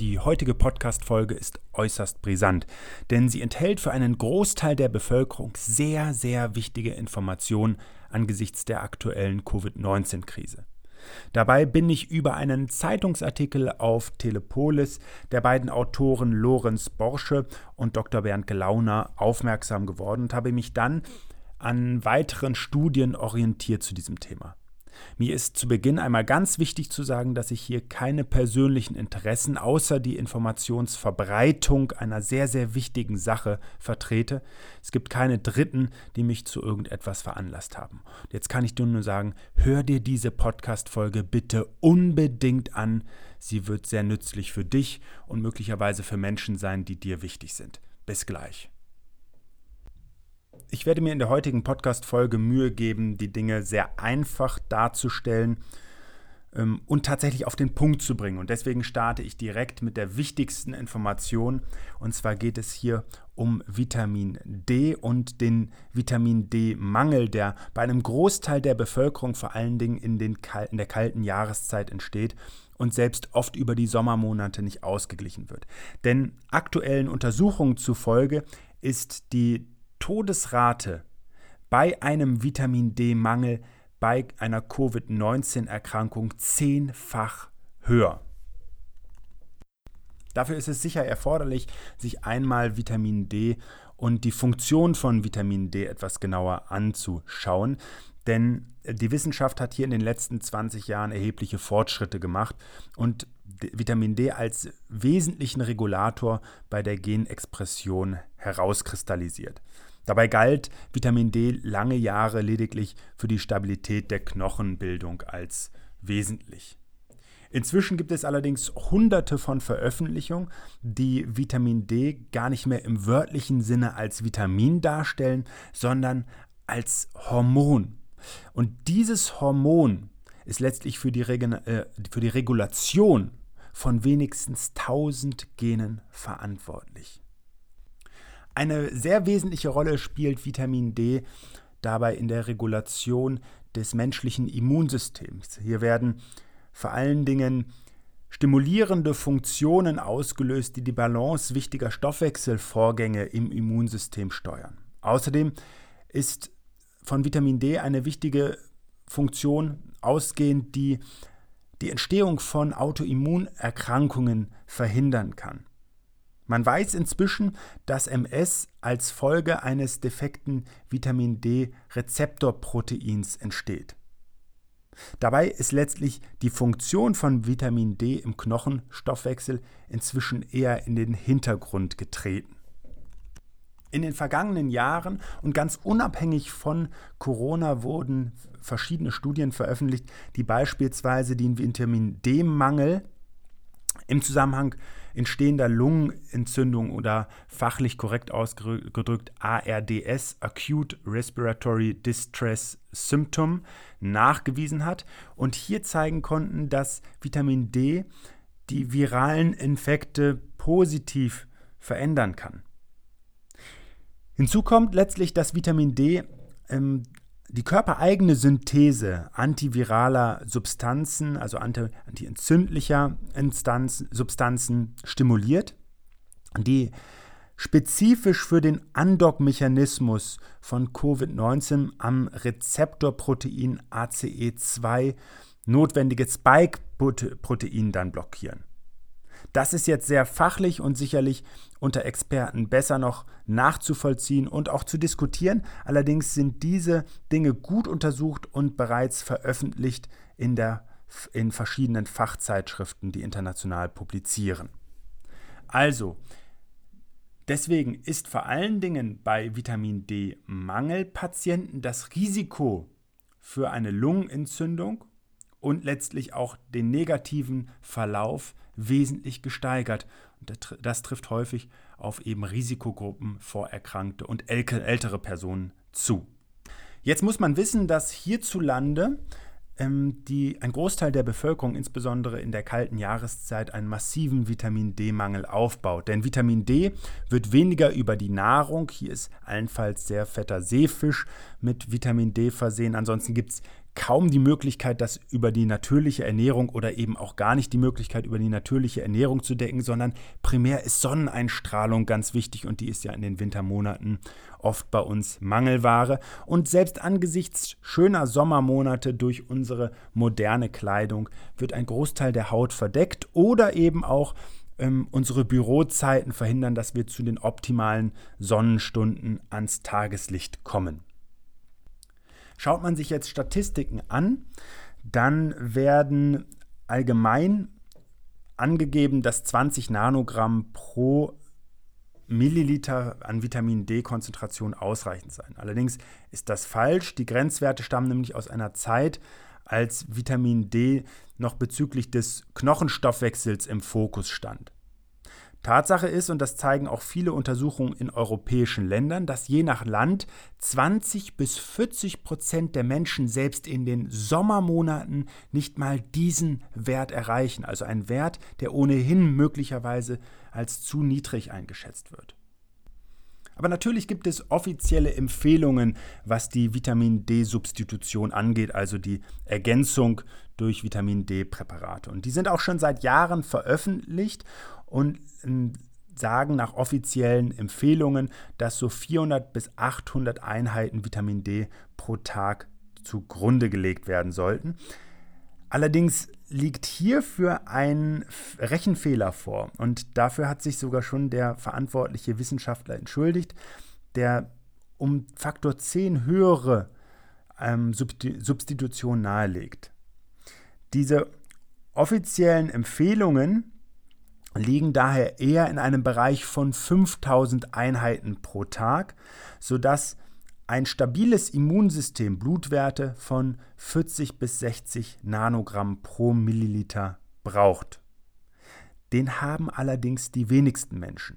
Die heutige Podcast-Folge ist äußerst brisant, denn sie enthält für einen Großteil der Bevölkerung sehr, sehr wichtige Informationen angesichts der aktuellen Covid-19-Krise. Dabei bin ich über einen Zeitungsartikel auf Telepolis der beiden Autoren Lorenz Borsche und Dr. Bernd Gelauner aufmerksam geworden und habe mich dann an weiteren Studien orientiert zu diesem Thema. Mir ist zu Beginn einmal ganz wichtig zu sagen, dass ich hier keine persönlichen Interessen außer die Informationsverbreitung einer sehr, sehr wichtigen Sache vertrete. Es gibt keine Dritten, die mich zu irgendetwas veranlasst haben. Jetzt kann ich dir nur sagen, hör dir diese Podcast-Folge bitte unbedingt an. Sie wird sehr nützlich für dich und möglicherweise für Menschen sein, die dir wichtig sind. Bis gleich. Ich werde mir in der heutigen Podcast-Folge Mühe geben, die Dinge sehr einfach darzustellen ähm, und tatsächlich auf den Punkt zu bringen. Und deswegen starte ich direkt mit der wichtigsten Information. Und zwar geht es hier um Vitamin D und den Vitamin D-Mangel, der bei einem Großteil der Bevölkerung vor allen Dingen in, den, in der kalten Jahreszeit entsteht und selbst oft über die Sommermonate nicht ausgeglichen wird. Denn aktuellen Untersuchungen zufolge ist die Todesrate bei einem Vitamin D-Mangel bei einer Covid-19-Erkrankung zehnfach höher. Dafür ist es sicher erforderlich, sich einmal Vitamin D und die Funktion von Vitamin D etwas genauer anzuschauen. Denn die Wissenschaft hat hier in den letzten 20 Jahren erhebliche Fortschritte gemacht und Vitamin D als wesentlichen Regulator bei der Genexpression herauskristallisiert. Dabei galt Vitamin D lange Jahre lediglich für die Stabilität der Knochenbildung als wesentlich. Inzwischen gibt es allerdings hunderte von Veröffentlichungen, die Vitamin D gar nicht mehr im wörtlichen Sinne als Vitamin darstellen, sondern als Hormon. Und dieses Hormon ist letztlich für die, äh, für die Regulation von wenigstens 1000 Genen verantwortlich. Eine sehr wesentliche Rolle spielt Vitamin D dabei in der Regulation des menschlichen Immunsystems. Hier werden vor allen Dingen stimulierende Funktionen ausgelöst, die die Balance wichtiger Stoffwechselvorgänge im Immunsystem steuern. Außerdem ist von Vitamin D eine wichtige Funktion ausgehend, die die Entstehung von Autoimmunerkrankungen verhindern kann. Man weiß inzwischen, dass MS als Folge eines defekten Vitamin D-Rezeptorproteins entsteht. Dabei ist letztlich die Funktion von Vitamin D im Knochenstoffwechsel inzwischen eher in den Hintergrund getreten. In den vergangenen Jahren und ganz unabhängig von Corona wurden verschiedene Studien veröffentlicht, die beispielsweise den Vitamin D-Mangel im Zusammenhang entstehender Lungenentzündung oder fachlich korrekt ausgedrückt ARDS, Acute Respiratory Distress Symptom, nachgewiesen hat und hier zeigen konnten, dass Vitamin D die viralen Infekte positiv verändern kann. Hinzu kommt letztlich, dass Vitamin D ähm, die körpereigene Synthese antiviraler Substanzen, also antientzündlicher Substanzen stimuliert, die spezifisch für den Andockmechanismus von Covid-19 am Rezeptorprotein ACE2 notwendige Spike-Protein dann blockieren. Das ist jetzt sehr fachlich und sicherlich unter Experten besser noch nachzuvollziehen und auch zu diskutieren. Allerdings sind diese Dinge gut untersucht und bereits veröffentlicht in, der, in verschiedenen Fachzeitschriften, die international publizieren. Also, deswegen ist vor allen Dingen bei Vitamin D-Mangelpatienten das Risiko für eine Lungenentzündung und letztlich auch den negativen Verlauf wesentlich gesteigert. Das trifft häufig auf eben Risikogruppen, Vorerkrankte und ältere Personen zu. Jetzt muss man wissen, dass hierzulande die, ein Großteil der Bevölkerung, insbesondere in der kalten Jahreszeit, einen massiven Vitamin D-Mangel aufbaut. Denn Vitamin D wird weniger über die Nahrung, hier ist allenfalls sehr fetter Seefisch mit Vitamin D versehen. Ansonsten gibt es kaum die Möglichkeit, das über die natürliche Ernährung oder eben auch gar nicht die Möglichkeit, über die natürliche Ernährung zu decken, sondern primär ist Sonneneinstrahlung ganz wichtig und die ist ja in den Wintermonaten oft bei uns Mangelware. Und selbst angesichts schöner Sommermonate durch unsere moderne Kleidung wird ein Großteil der Haut verdeckt oder eben auch ähm, unsere Bürozeiten verhindern, dass wir zu den optimalen Sonnenstunden ans Tageslicht kommen. Schaut man sich jetzt Statistiken an, dann werden allgemein angegeben, dass 20 Nanogramm pro Milliliter an Vitamin D-Konzentration ausreichend seien. Allerdings ist das falsch. Die Grenzwerte stammen nämlich aus einer Zeit, als Vitamin D noch bezüglich des Knochenstoffwechsels im Fokus stand. Tatsache ist, und das zeigen auch viele Untersuchungen in europäischen Ländern, dass je nach Land 20 bis 40 Prozent der Menschen selbst in den Sommermonaten nicht mal diesen Wert erreichen. Also ein Wert, der ohnehin möglicherweise als zu niedrig eingeschätzt wird. Aber natürlich gibt es offizielle Empfehlungen, was die Vitamin D-Substitution angeht, also die Ergänzung durch Vitamin D-Präparate. Und die sind auch schon seit Jahren veröffentlicht und ähm, sagen nach offiziellen Empfehlungen, dass so 400 bis 800 Einheiten Vitamin D pro Tag zugrunde gelegt werden sollten. Allerdings liegt hierfür ein Rechenfehler vor und dafür hat sich sogar schon der verantwortliche Wissenschaftler entschuldigt, der um Faktor 10 höhere ähm, Substitution nahelegt. Diese offiziellen Empfehlungen liegen daher eher in einem Bereich von 5000 Einheiten pro Tag, sodass ein stabiles Immunsystem Blutwerte von 40 bis 60 Nanogramm pro Milliliter braucht. Den haben allerdings die wenigsten Menschen.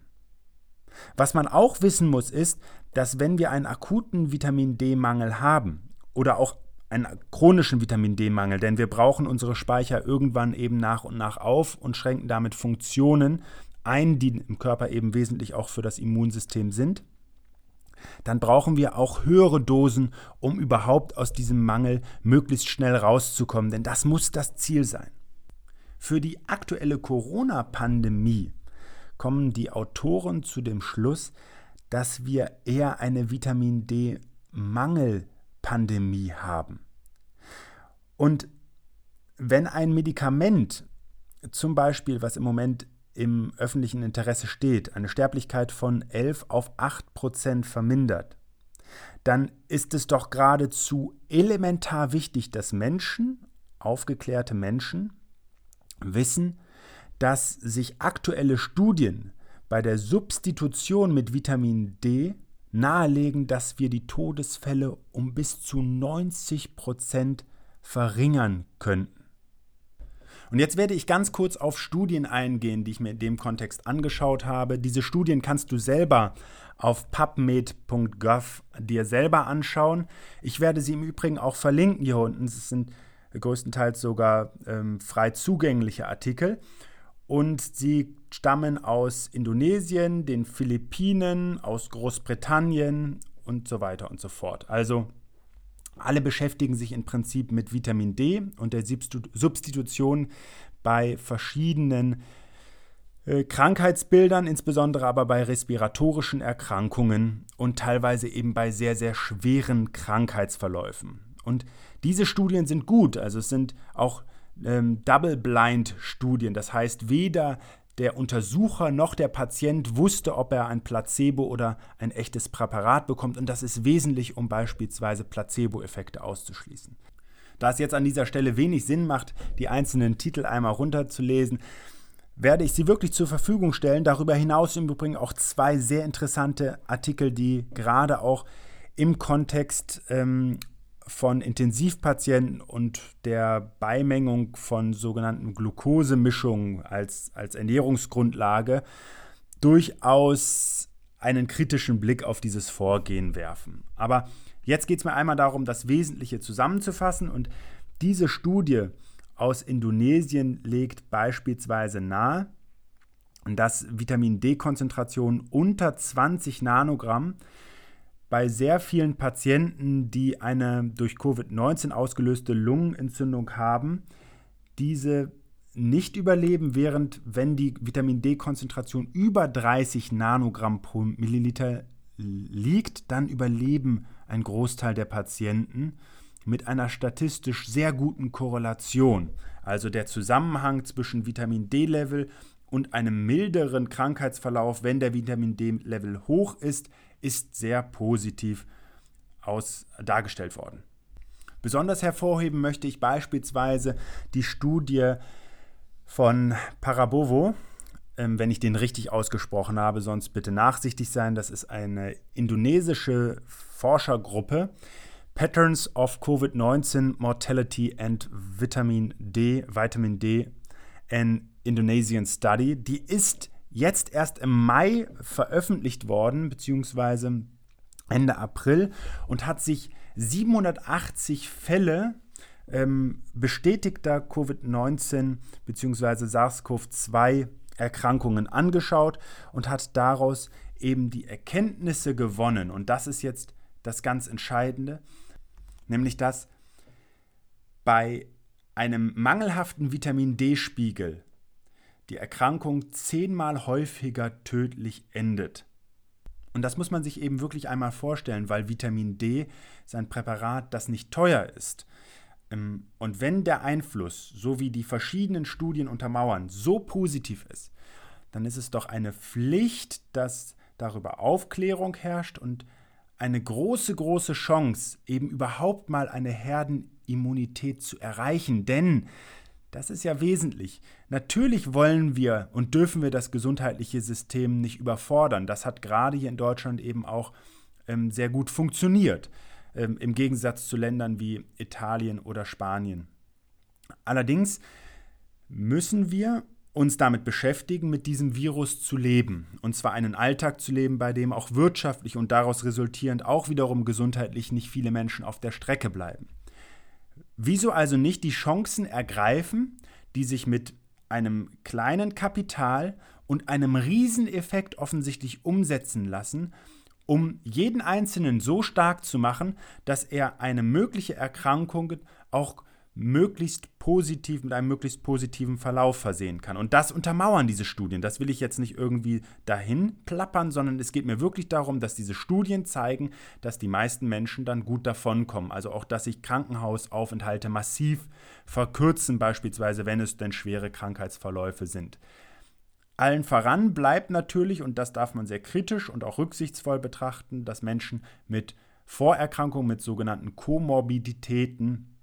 Was man auch wissen muss, ist, dass wenn wir einen akuten Vitamin D-Mangel haben oder auch einen chronischen Vitamin D-Mangel, denn wir brauchen unsere Speicher irgendwann eben nach und nach auf und schränken damit Funktionen ein, die im Körper eben wesentlich auch für das Immunsystem sind, dann brauchen wir auch höhere Dosen, um überhaupt aus diesem Mangel möglichst schnell rauszukommen, denn das muss das Ziel sein. Für die aktuelle Corona-Pandemie kommen die Autoren zu dem Schluss, dass wir eher eine Vitamin D-Mangel Pandemie haben. Und wenn ein Medikament, zum Beispiel, was im Moment im öffentlichen Interesse steht, eine Sterblichkeit von 11 auf 8 Prozent vermindert, dann ist es doch geradezu elementar wichtig, dass Menschen, aufgeklärte Menschen, wissen, dass sich aktuelle Studien bei der Substitution mit Vitamin D nahelegen, dass wir die Todesfälle um bis zu 90 Prozent verringern könnten. Und jetzt werde ich ganz kurz auf Studien eingehen, die ich mir in dem Kontext angeschaut habe. Diese Studien kannst du selber auf pubmed.gov dir selber anschauen. Ich werde sie im Übrigen auch verlinken hier unten. Es sind größtenteils sogar ähm, frei zugängliche Artikel und sie stammen aus Indonesien, den Philippinen, aus Großbritannien und so weiter und so fort. Also alle beschäftigen sich im Prinzip mit Vitamin D und der Substitution bei verschiedenen äh, Krankheitsbildern, insbesondere aber bei respiratorischen Erkrankungen und teilweise eben bei sehr, sehr schweren Krankheitsverläufen. Und diese Studien sind gut, also es sind auch ähm, Double-Blind-Studien. Das heißt, weder der Untersucher noch der Patient wusste, ob er ein Placebo oder ein echtes Präparat bekommt. Und das ist wesentlich, um beispielsweise Placebo-Effekte auszuschließen. Da es jetzt an dieser Stelle wenig Sinn macht, die einzelnen Titel einmal runterzulesen, werde ich sie wirklich zur Verfügung stellen. Darüber hinaus im Übrigen auch zwei sehr interessante Artikel, die gerade auch im Kontext ähm, von Intensivpatienten und der Beimengung von sogenannten Glukosemischungen als, als Ernährungsgrundlage durchaus einen kritischen Blick auf dieses Vorgehen werfen. Aber jetzt geht es mir einmal darum, das Wesentliche zusammenzufassen und diese Studie aus Indonesien legt beispielsweise nahe, dass Vitamin D-Konzentrationen unter 20 Nanogramm bei sehr vielen Patienten, die eine durch Covid-19 ausgelöste Lungenentzündung haben, diese nicht überleben, während wenn die Vitamin D-Konzentration über 30 Nanogramm pro Milliliter liegt, dann überleben ein Großteil der Patienten mit einer statistisch sehr guten Korrelation. Also der Zusammenhang zwischen Vitamin D-Level und einem milderen Krankheitsverlauf, wenn der Vitamin D-Level hoch ist, ist sehr positiv aus, dargestellt worden. Besonders hervorheben möchte ich beispielsweise die Studie von Parabovo, ähm, wenn ich den richtig ausgesprochen habe, sonst bitte nachsichtig sein. Das ist eine indonesische Forschergruppe. Patterns of COVID-19 Mortality and Vitamin D, Vitamin D, an Indonesian Study. Die ist jetzt erst im Mai veröffentlicht worden, beziehungsweise Ende April, und hat sich 780 Fälle ähm, bestätigter Covid-19 bzw. SARS-CoV-2 Erkrankungen angeschaut und hat daraus eben die Erkenntnisse gewonnen. Und das ist jetzt das ganz Entscheidende, nämlich dass bei einem mangelhaften Vitamin D-Spiegel die Erkrankung zehnmal häufiger tödlich endet. Und das muss man sich eben wirklich einmal vorstellen, weil Vitamin D ist ein Präparat, das nicht teuer ist. Ähm, und wenn der Einfluss, so wie die verschiedenen Studien untermauern, so positiv ist, dann ist es doch eine Pflicht, dass darüber Aufklärung herrscht und eine große, große Chance, eben überhaupt mal eine Herdenimmunität zu erreichen. Denn das ist ja wesentlich. Natürlich wollen wir und dürfen wir das gesundheitliche System nicht überfordern. Das hat gerade hier in Deutschland eben auch ähm, sehr gut funktioniert ähm, im Gegensatz zu Ländern wie Italien oder Spanien. Allerdings müssen wir uns damit beschäftigen, mit diesem Virus zu leben. Und zwar einen Alltag zu leben, bei dem auch wirtschaftlich und daraus resultierend auch wiederum gesundheitlich nicht viele Menschen auf der Strecke bleiben. Wieso also nicht die Chancen ergreifen, die sich mit einem kleinen Kapital und einem Rieseneffekt offensichtlich umsetzen lassen, um jeden Einzelnen so stark zu machen, dass er eine mögliche Erkrankung auch möglichst positiv mit einem möglichst positiven Verlauf versehen kann. Und das untermauern diese Studien. Das will ich jetzt nicht irgendwie dahin plappern, sondern es geht mir wirklich darum, dass diese Studien zeigen, dass die meisten Menschen dann gut davonkommen. Also auch, dass sich Krankenhausaufenthalte massiv verkürzen, beispielsweise wenn es denn schwere Krankheitsverläufe sind. Allen voran bleibt natürlich, und das darf man sehr kritisch und auch rücksichtsvoll betrachten, dass Menschen mit Vorerkrankungen, mit sogenannten Komorbiditäten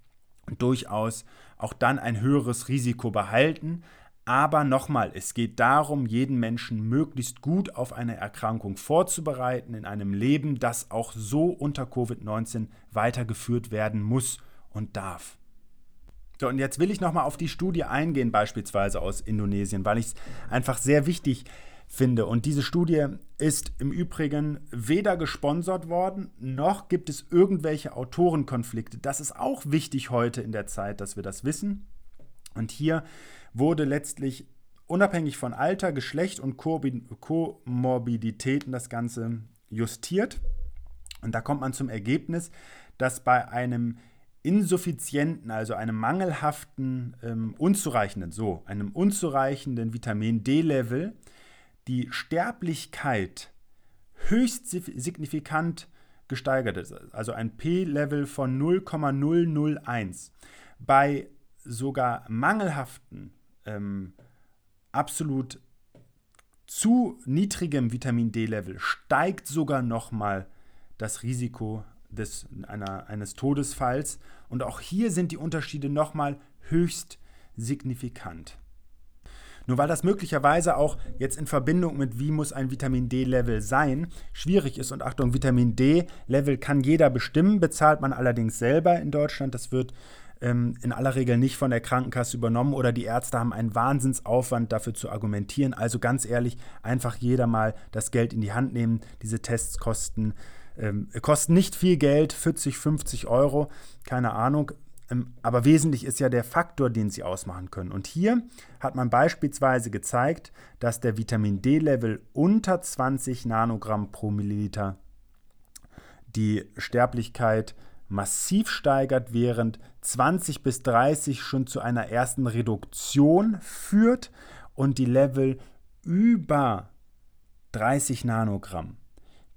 durchaus auch dann ein höheres Risiko behalten. Aber nochmal, es geht darum, jeden Menschen möglichst gut auf eine Erkrankung vorzubereiten in einem Leben, das auch so unter Covid-19 weitergeführt werden muss und darf. So, und jetzt will ich nochmal auf die Studie eingehen, beispielsweise aus Indonesien, weil ich es einfach sehr wichtig finde. Und diese Studie ist im Übrigen weder gesponsert worden, noch gibt es irgendwelche Autorenkonflikte. Das ist auch wichtig heute in der Zeit, dass wir das wissen. Und hier wurde letztlich unabhängig von Alter, Geschlecht und Komorbiditäten das Ganze justiert. Und da kommt man zum Ergebnis, dass bei einem insuffizienten, also einem mangelhaften, ähm, unzureichenden, so, einem unzureichenden Vitamin D-Level die Sterblichkeit höchst signifikant gesteigert ist. Also ein P-Level von 0,001. Bei sogar mangelhaften, ähm, absolut zu niedrigem Vitamin D-Level steigt sogar nochmal das Risiko des, einer, eines Todesfalls. Und auch hier sind die Unterschiede nochmal höchst signifikant. Nur weil das möglicherweise auch jetzt in Verbindung mit wie muss ein Vitamin D-Level sein, schwierig ist. Und Achtung, Vitamin D-Level kann jeder bestimmen, bezahlt man allerdings selber in Deutschland. Das wird ähm, in aller Regel nicht von der Krankenkasse übernommen oder die Ärzte haben einen Wahnsinnsaufwand dafür zu argumentieren. Also ganz ehrlich, einfach jeder mal das Geld in die Hand nehmen. Diese Tests kosten, ähm, kosten nicht viel Geld, 40, 50 Euro, keine Ahnung. Ähm, aber wesentlich ist ja der Faktor, den sie ausmachen können. Und hier hat man beispielsweise gezeigt, dass der Vitamin D-Level unter 20 Nanogramm pro Milliliter die Sterblichkeit massiv steigert, während 20 bis 30 schon zu einer ersten Reduktion führt und die Level über 30 Nanogramm,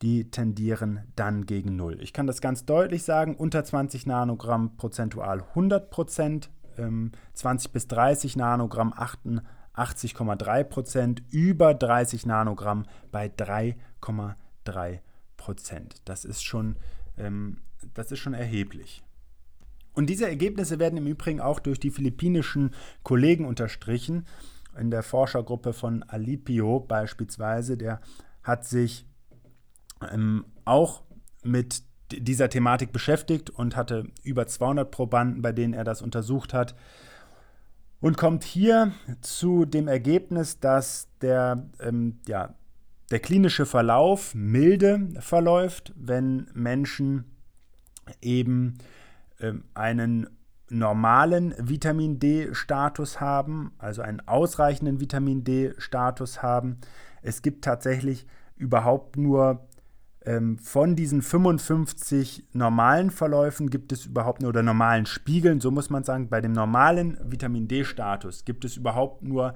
die tendieren dann gegen Null. Ich kann das ganz deutlich sagen, unter 20 Nanogramm prozentual 100 Prozent, ähm, 20 bis 30 Nanogramm 88,3 Prozent, über 30 Nanogramm bei 3,3 Prozent. Das ist schon ähm, das ist schon erheblich. Und diese Ergebnisse werden im Übrigen auch durch die philippinischen Kollegen unterstrichen. In der Forschergruppe von Alipio beispielsweise, der hat sich ähm, auch mit dieser Thematik beschäftigt und hatte über 200 Probanden, bei denen er das untersucht hat. Und kommt hier zu dem Ergebnis, dass der, ähm, ja, der klinische Verlauf milde verläuft, wenn Menschen eben ähm, einen normalen Vitamin D-Status haben, also einen ausreichenden Vitamin D-Status haben. Es gibt tatsächlich überhaupt nur ähm, von diesen 55 normalen Verläufen gibt es überhaupt nur, oder normalen Spiegeln, so muss man sagen, bei dem normalen Vitamin D-Status gibt es überhaupt nur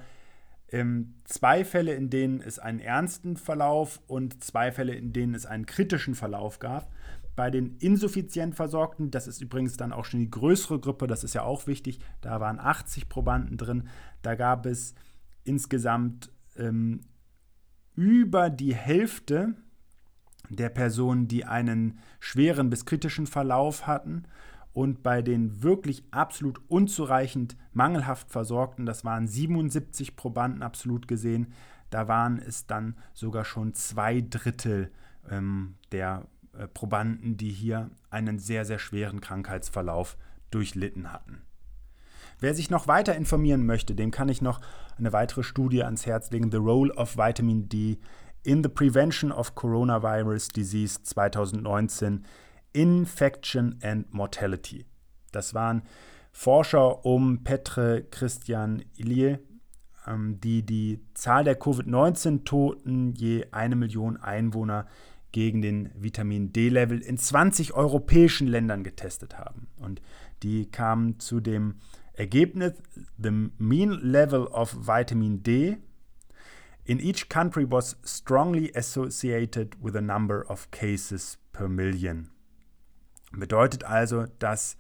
ähm, zwei Fälle, in denen es einen ernsten Verlauf und zwei Fälle, in denen es einen kritischen Verlauf gab. Bei den insuffizient Versorgten, das ist übrigens dann auch schon die größere Gruppe, das ist ja auch wichtig, da waren 80 Probanden drin. Da gab es insgesamt ähm, über die Hälfte der Personen, die einen schweren bis kritischen Verlauf hatten. Und bei den wirklich absolut unzureichend mangelhaft Versorgten, das waren 77 Probanden absolut gesehen, da waren es dann sogar schon zwei Drittel ähm, der äh, Probanden, die hier einen sehr, sehr schweren Krankheitsverlauf durchlitten hatten. Wer sich noch weiter informieren möchte, dem kann ich noch eine weitere Studie ans Herz legen, The Role of Vitamin D in the Prevention of Coronavirus Disease 2019, Infection and Mortality. Das waren Forscher um Petre Christian Ilie, ähm, die die Zahl der Covid-19-Toten je eine Million Einwohner gegen den Vitamin D-Level in 20 europäischen Ländern getestet haben. Und die kamen zu dem Ergebnis, the mean level of vitamin D in each country was strongly associated with a number of cases per million. Bedeutet also, dass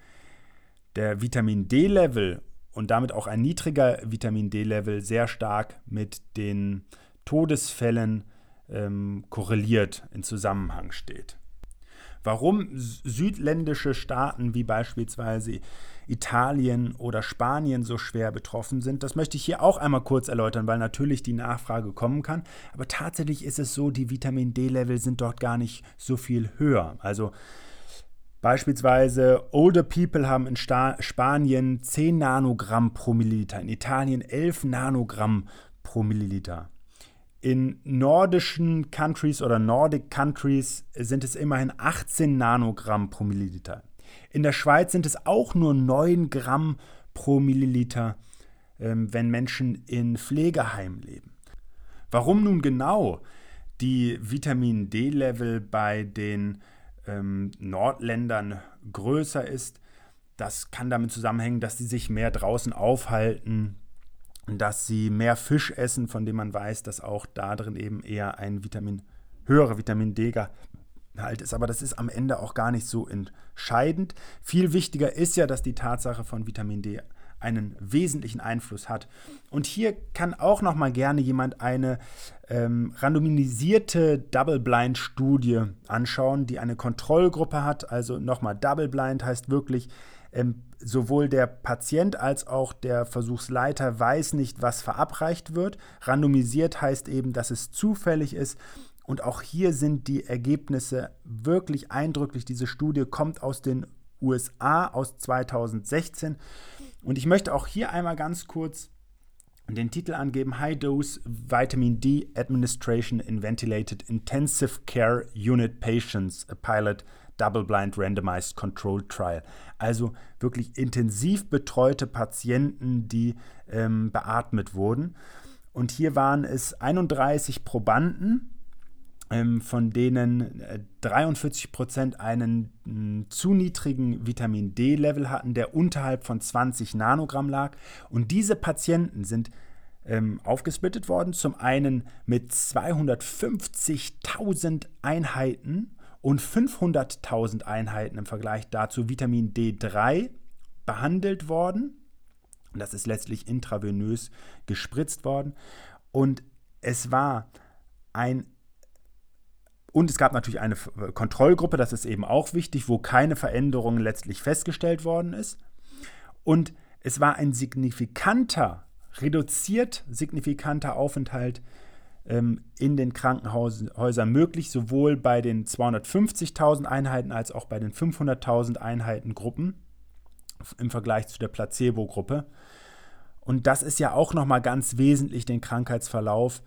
der Vitamin D-Level und damit auch ein niedriger Vitamin D-Level sehr stark mit den Todesfällen ähm, korreliert, in Zusammenhang steht. Warum südländische Staaten wie beispielsweise Italien oder Spanien so schwer betroffen sind, das möchte ich hier auch einmal kurz erläutern, weil natürlich die Nachfrage kommen kann. Aber tatsächlich ist es so, die Vitamin D-Level sind dort gar nicht so viel höher. Also Beispielsweise Older People haben in Sta Spanien 10 Nanogramm pro Milliliter, in Italien 11 Nanogramm pro Milliliter. In nordischen Countries oder Nordic Countries sind es immerhin 18 Nanogramm pro Milliliter. In der Schweiz sind es auch nur 9 Gramm pro Milliliter, ähm, wenn Menschen in Pflegeheimen leben. Warum nun genau die Vitamin D-Level bei den ähm, Nordländern größer ist, das kann damit zusammenhängen, dass sie sich mehr draußen aufhalten, dass sie mehr Fisch essen, von dem man weiß, dass auch da drin eben eher ein Vitamin, höherer Vitamin D-Gehalt ist. Aber das ist am Ende auch gar nicht so entscheidend. Viel wichtiger ist ja, dass die Tatsache von Vitamin D einen wesentlichen Einfluss hat. Und hier kann auch noch mal gerne jemand eine ähm, randomisierte Double-Blind-Studie anschauen, die eine Kontrollgruppe hat. Also nochmal, Double-Blind heißt wirklich, ähm, sowohl der Patient als auch der Versuchsleiter weiß nicht, was verabreicht wird. Randomisiert heißt eben, dass es zufällig ist. Und auch hier sind die Ergebnisse wirklich eindrücklich. Diese Studie kommt aus den USA aus 2016. Und ich möchte auch hier einmal ganz kurz den Titel angeben: High Dose Vitamin D Administration in Ventilated Intensive Care Unit Patients, a Pilot Double-Blind Randomized Controlled Trial. Also wirklich intensiv betreute Patienten, die ähm, beatmet wurden. Und hier waren es 31 Probanden, ähm, von denen 43 äh, Prozent einen zu niedrigen Vitamin D-Level hatten, der unterhalb von 20 Nanogramm lag. Und diese Patienten sind ähm, aufgesplittet worden. Zum einen mit 250.000 Einheiten und 500.000 Einheiten im Vergleich dazu Vitamin D3 behandelt worden. Das ist letztlich intravenös gespritzt worden. Und es war ein und es gab natürlich eine Kontrollgruppe, das ist eben auch wichtig, wo keine Veränderung letztlich festgestellt worden ist. Und es war ein signifikanter, reduziert signifikanter Aufenthalt ähm, in den Krankenhäusern möglich, sowohl bei den 250.000 Einheiten als auch bei den 500.000 Einheiten Gruppen im Vergleich zu der Placebo-Gruppe. Und das ist ja auch nochmal ganz wesentlich den Krankheitsverlauf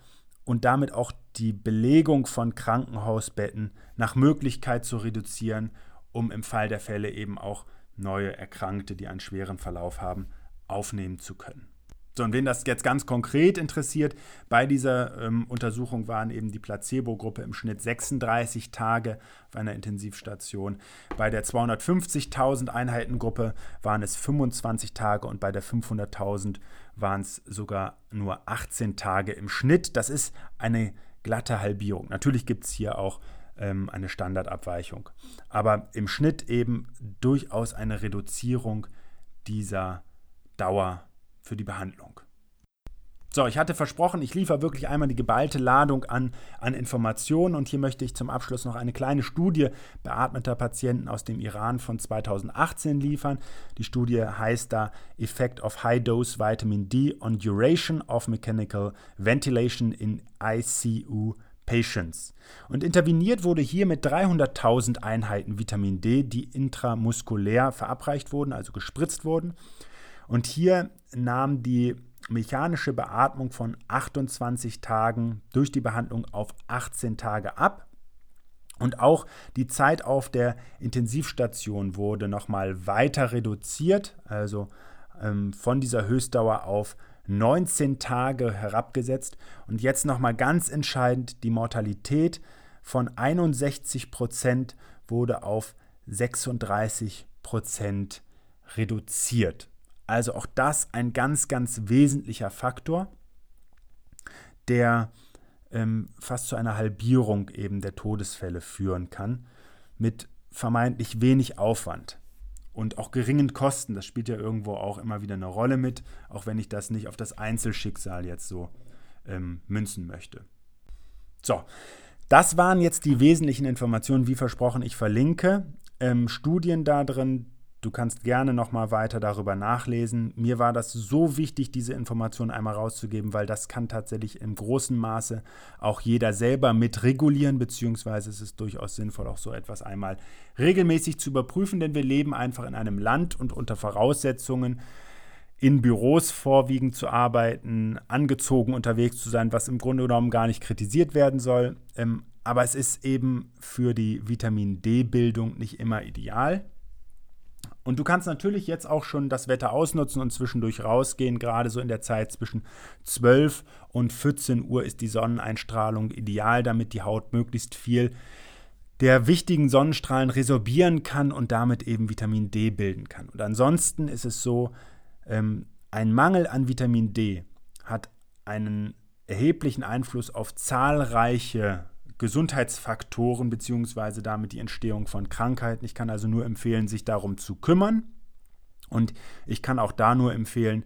und damit auch die Belegung von Krankenhausbetten nach Möglichkeit zu reduzieren, um im Fall der Fälle eben auch neue Erkrankte, die einen schweren Verlauf haben, aufnehmen zu können. So, und wen das jetzt ganz konkret interessiert, bei dieser ähm, Untersuchung waren eben die Placebo-Gruppe im Schnitt 36 Tage auf einer Intensivstation. Bei der 250.000 Einheiten-Gruppe waren es 25 Tage und bei der 500.000 waren es sogar nur 18 Tage im Schnitt. Das ist eine glatte Halbierung. Natürlich gibt es hier auch ähm, eine Standardabweichung, aber im Schnitt eben durchaus eine Reduzierung dieser Dauer für die Behandlung. So, ich hatte versprochen, ich liefere wirklich einmal die geballte Ladung an, an Informationen und hier möchte ich zum Abschluss noch eine kleine Studie beatmeter Patienten aus dem Iran von 2018 liefern. Die Studie heißt da Effect of High Dose Vitamin D on Duration of Mechanical Ventilation in ICU Patients. Und interveniert wurde hier mit 300.000 Einheiten Vitamin D, die intramuskulär verabreicht wurden, also gespritzt wurden. Und hier nahm die mechanische Beatmung von 28 Tagen durch die Behandlung auf 18 Tage ab. Und auch die Zeit auf der Intensivstation wurde nochmal weiter reduziert, also ähm, von dieser Höchstdauer auf 19 Tage herabgesetzt. Und jetzt nochmal ganz entscheidend, die Mortalität von 61 Prozent wurde auf 36 Prozent reduziert. Also auch das ein ganz, ganz wesentlicher Faktor, der ähm, fast zu einer Halbierung eben der Todesfälle führen kann, mit vermeintlich wenig Aufwand und auch geringen Kosten. Das spielt ja irgendwo auch immer wieder eine Rolle mit, auch wenn ich das nicht auf das Einzelschicksal jetzt so ähm, münzen möchte. So, das waren jetzt die wesentlichen Informationen. Wie versprochen, ich verlinke ähm, Studien da drin, Du kannst gerne nochmal weiter darüber nachlesen. Mir war das so wichtig, diese Information einmal rauszugeben, weil das kann tatsächlich im großen Maße auch jeder selber mit regulieren, beziehungsweise es ist durchaus sinnvoll, auch so etwas einmal regelmäßig zu überprüfen, denn wir leben einfach in einem Land und unter Voraussetzungen, in Büros vorwiegend zu arbeiten, angezogen unterwegs zu sein, was im Grunde genommen gar nicht kritisiert werden soll. Ähm, aber es ist eben für die Vitamin D-Bildung nicht immer ideal. Und du kannst natürlich jetzt auch schon das Wetter ausnutzen und zwischendurch rausgehen. Gerade so in der Zeit zwischen 12 und 14 Uhr ist die Sonneneinstrahlung ideal, damit die Haut möglichst viel der wichtigen Sonnenstrahlen resorbieren kann und damit eben Vitamin D bilden kann. Und ansonsten ist es so, ähm, ein Mangel an Vitamin D hat einen erheblichen Einfluss auf zahlreiche Gesundheitsfaktoren beziehungsweise damit die Entstehung von Krankheiten. Ich kann also nur empfehlen, sich darum zu kümmern. Und ich kann auch da nur empfehlen,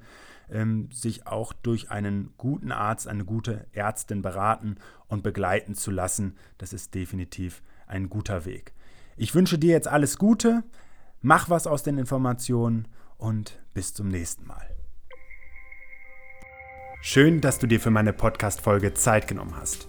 ähm, sich auch durch einen guten Arzt, eine gute Ärztin beraten und begleiten zu lassen. Das ist definitiv ein guter Weg. Ich wünsche dir jetzt alles Gute. Mach was aus den Informationen und bis zum nächsten Mal. Schön, dass du dir für meine Podcast-Folge Zeit genommen hast.